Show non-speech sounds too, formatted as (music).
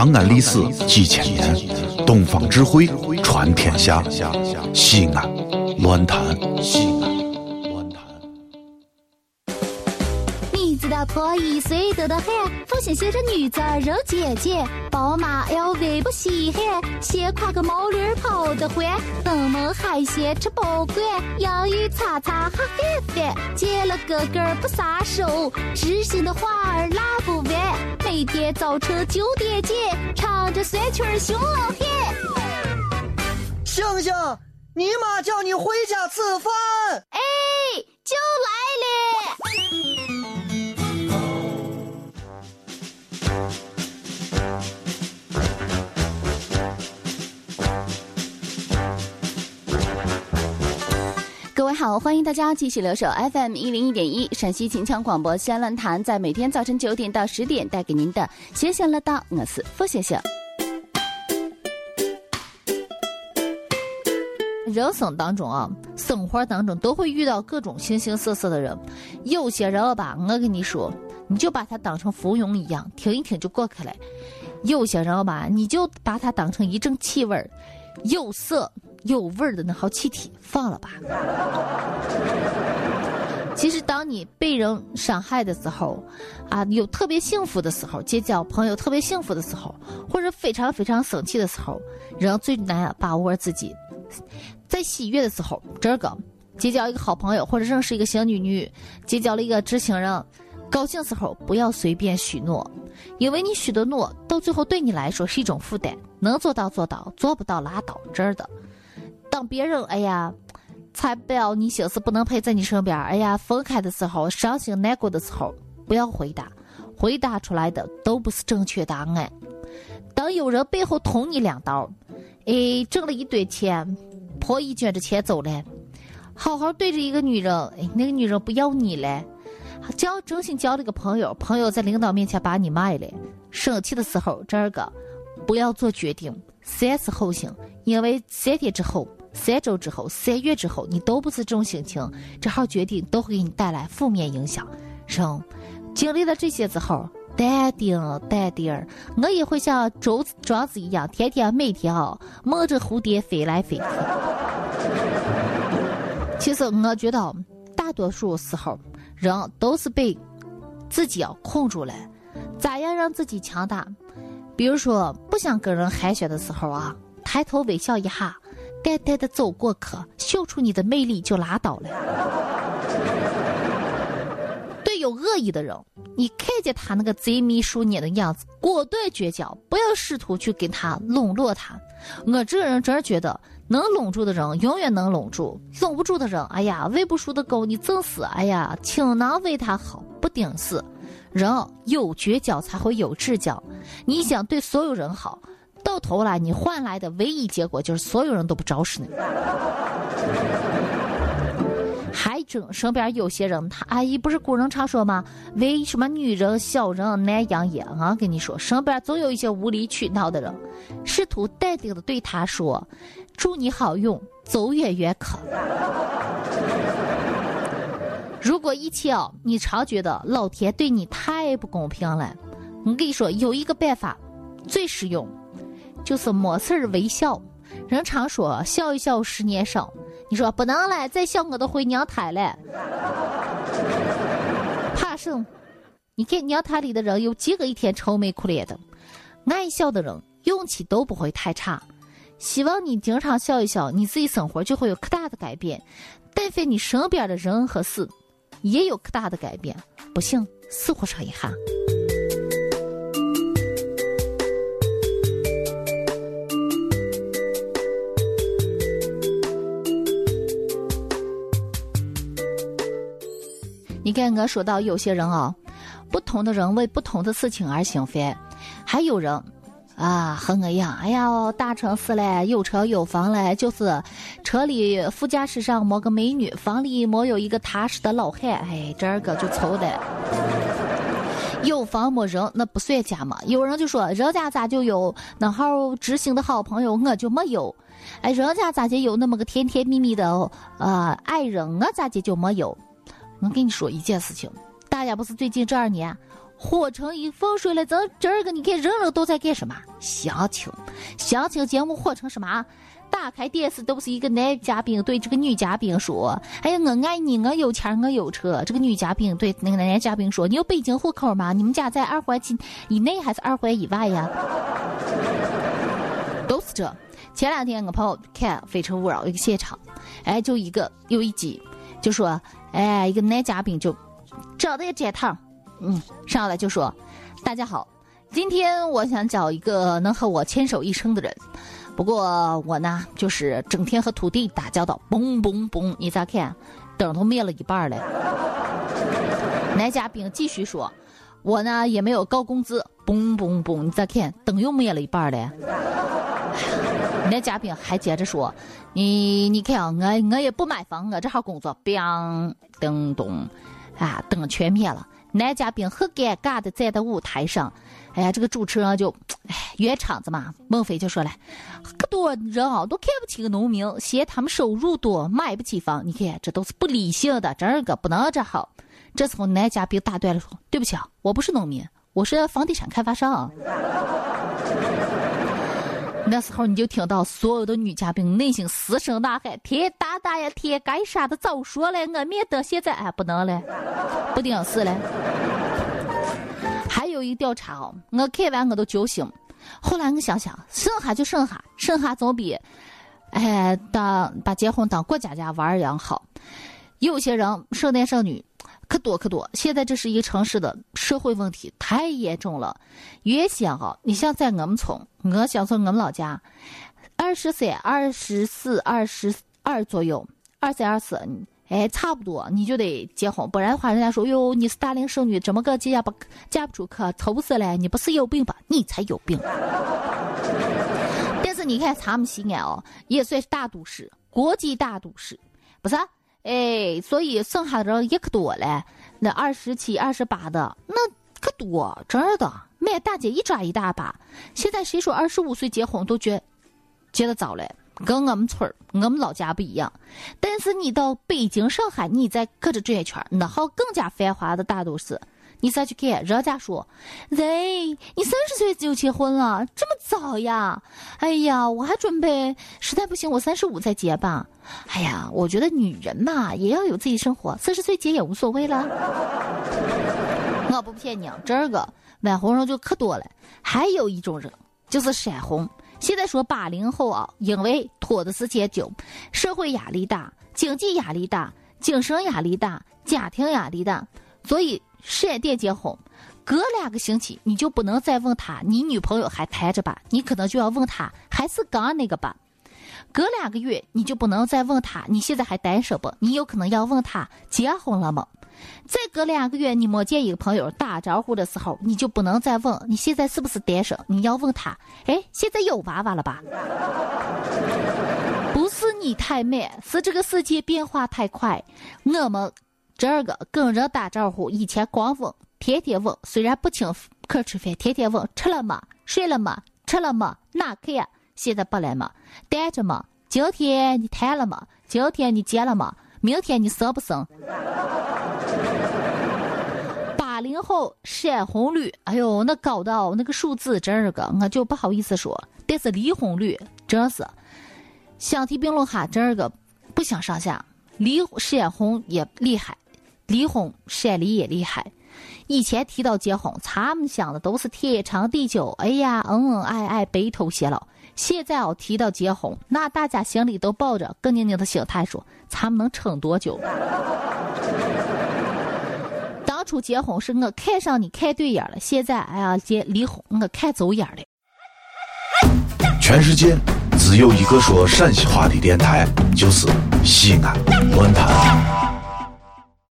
长安历史几千年，东方智慧传天下。西安，乱谈西安，乱谈。你知道破一岁多的很，父亲写着女子肉姐姐，宝马 LV 不稀罕，先挎个毛驴跑得欢，登门海鲜吃不惯，洋芋擦擦哈翻翻，见了哥哥不撒手，知心的话儿拉不完，每天早晨九点见，唱着酸曲儿熊老汉。星星，你妈叫你回家吃饭。哎，就来。各位好，欢迎大家继续留守 FM 一零一点一陕西秦腔广播西安论坛，在每天早晨九点到十点带给您的闲闲乐道，我是付先生。人生当中啊，生活当中都会遇到各种形形色色的人。有些人吧，我跟你说，你就把他当成浮云一样，听一听就过去了；有些人吧，你就把他当成一阵气味儿，有色有味儿的那号气体，放了吧。(laughs) 其实，当你被人伤害的时候，啊，有特别幸福的时候，结交朋友特别幸福的时候，或者非常非常生气的时候，人最难把握自己。在喜悦的时候，这个结交一个好朋友，或者认识一个小女女，结交了一个知情人。高兴时候不要随便许诺，因为你许的诺到最后对你来说是一种负担。能做到做到，做不到拉倒，这儿的。当别人哎呀，才不要你心思不能陪在你身边，哎呀分开的时候，伤心难过的时候，不要回答，回答出来的都不是正确答案。等有人背后捅你两刀，哎，挣了一堆钱，婆姨卷着钱走了，好好对着一个女人，哎，那个女人不要你了，交真心交了个朋友，朋友在领导面前把你卖了，生气的时候，这个不要做决定，三思后行，因为三天之后、三周之后、三月之后，你都不是这种心情，这号决定都会给你带来负面影响。生，经历了这些之后。淡定，淡定儿，我也会像周庄子一样，天天每天啊，梦着蝴蝶飞来飞去。其实我觉得，大多数时候人都是被自己要控住了。咋样让自己强大？比如说，不想跟人寒暄的时候啊，抬头微笑一下，淡淡的走过去，秀出你的魅力就拉倒了。对有恶意的人。你看见他那个贼眉鼠眼的样子，果断绝交，不要试图去跟他笼络他。我这个人真觉得，能拢住的人永远能拢住，拢不住的人，哎呀，喂不熟的狗你整死，哎呀，倾囊为他好，不顶事。人有绝交才会有至交，你想对所有人好，到头来你换来的唯一结果就是所有人都不招识你。还真身边有些人，他阿姨不是古人常说吗？为什么女人小人难养也？啊，跟你说，身边总有一些无理取闹的人，试图淡定的对他说：“祝你好运，走远远可。”如果一切哦，你常觉得老天对你太不公平了，我跟你说，有一个办法最实用，就是没事儿微笑。人常说笑一笑十年少。你说不能了，再笑我都回娘胎了。(laughs) 怕什么？你看娘胎里的人有几个一天愁眉苦脸的？爱笑的人运气都不会太差。希望你经常笑一笑，你自己生活就会有可大的改变。但凡你身边的人和事也有可大的改变，不信死活上一下。你看，我说到有些人啊，不同的人为不同的事情而兴奋，还有人啊和我一样，哎呀，大城市嘞，有车有房嘞，就是车里副驾驶上没个美女，房里没有一个踏实的老汉，哎，这个就愁的。有房没人，那不算家嘛。有人就说，人家咋就有那号知心的好朋友，我就没有？哎，人家咋就有那么个甜甜蜜蜜的呃爱人，我咋就就没有？我跟你说一件事情，大家不是最近这二年火成一风水了。咱今儿个你看人人都在干什么？相亲，相亲节目火成什么？打开电视都是一个男嘉宾对这个女嘉宾说：“哎呀，我爱你，我有钱，我有车。”这个女嘉宾对那个男嘉宾说：“你有北京户口吗？你们家在二环以以内还是二环以外呀？” (laughs) 都是这。前两天我朋友看《非诚勿扰》一个现场，哎，就一个有一集，就说：“哎，一个男嘉宾就长得也展堂，嗯，上来就说：‘大家好，今天我想找一个能和我牵手一生的人。’”不过我呢，就是整天和土地打交道，嘣嘣嘣！你咋看？灯都灭了一半了。男嘉宾继续说：“我呢也没有高工资，嘣嘣嘣！你咋看？灯又灭了一半了。”男嘉宾还接着说：“你你看啊，我我也不买房，我这号工作，biang 噔咚，啊，灯全灭了。”男嘉宾很尴尬的站在舞台上。哎呀，这个主持人就，哎，圆场子嘛。孟非就说了，可多人啊都看不起个农民，嫌他们收入多，买不起房。你看，这都是不理性的，这个不能这好。这时候男嘉宾打断了说：“对不起啊，我不是农民，我是房地产开发商。”那时候你就听到所有的女嘉宾内心嘶声呐喊：“天大大呀，天该杀的早说了，我免得现在哎不能了，不顶事了。”还有一调查哦，我看完我都揪心。后来我想想，剩下就剩下，剩下总比，哎，当把结婚当过家家玩儿一样好。有些人剩男剩女可多可多。现在这是一个城市的社会问题，太严重了。原先哈，你像在我们村，我乡村我们老家，二十三、二十四、二十二左右，二三二四。哎，差不多你就得结婚，不然的话，人家说哟，你是大龄剩女，怎么个嫁不嫁不出去，愁死了！你不是有病吧？你才有病。但是你看咱们西安哦，也算是大都市，国际大都市，不是？哎，所以剩下的人也可多了。那二十七、二十八的那可多，真的，满大街一抓一大把。现在谁说二十五岁结婚都觉结得早了？跟我们村儿、我们老家不一样，但是你到北京、上海，你再搁着转一圈，那好更加繁华的大都市，你再去看，人家说，喂，你三十岁就结婚了，这么早呀？哎呀，我还准备，实在不行，我三十五再结吧。哎呀，我觉得女人嘛，也要有自己生活，四十岁结也无所谓了。我不骗你，啊这个晚红人就可多了，还有一种人就是闪红。现在说八零后啊，因为拖的时间久，社会压力大，经济压力大，精神压力大，家庭压力大，所以闪电结婚，隔两个星期你就不能再问他你女朋友还谈着吧，你可能就要问他还是刚那个吧。隔两个月你就不能再问他你现在还单身不，你有可能要问他结婚了吗？再隔两个月，你没见一个朋友打招呼的时候，你就不能再问你现在是不是单身，你要问他，哎，现在有娃娃了吧？(laughs) 不是你太慢，是这个世界变化太快。我们这个跟人打招呼，以前光问，天天问，虽然不请客吃饭，天天问吃了吗？睡了吗？吃了吗？哪去呀？现在不来吗？带着吗？今天你谈了吗？今天你结了吗？明天你生不生？八零后闪婚率，哎呦，那高到那个数字，这个我就不好意思说。但是离婚率真是相提并论哈，这个不相上下。离闪婚也厉害，离婚闪离也厉害。以前提到结婚，他们想的都是天长地久，哎呀，恩恩爱爱，白头偕老。现在哦，提到结婚，那大家心里都抱着更宁宁的心态，说咱们能撑多久？(laughs) 当初结婚是我看上你看对眼了，现在哎呀结离婚我看走眼了。全世界只有一个说陕西话的电台，就是西安论坛。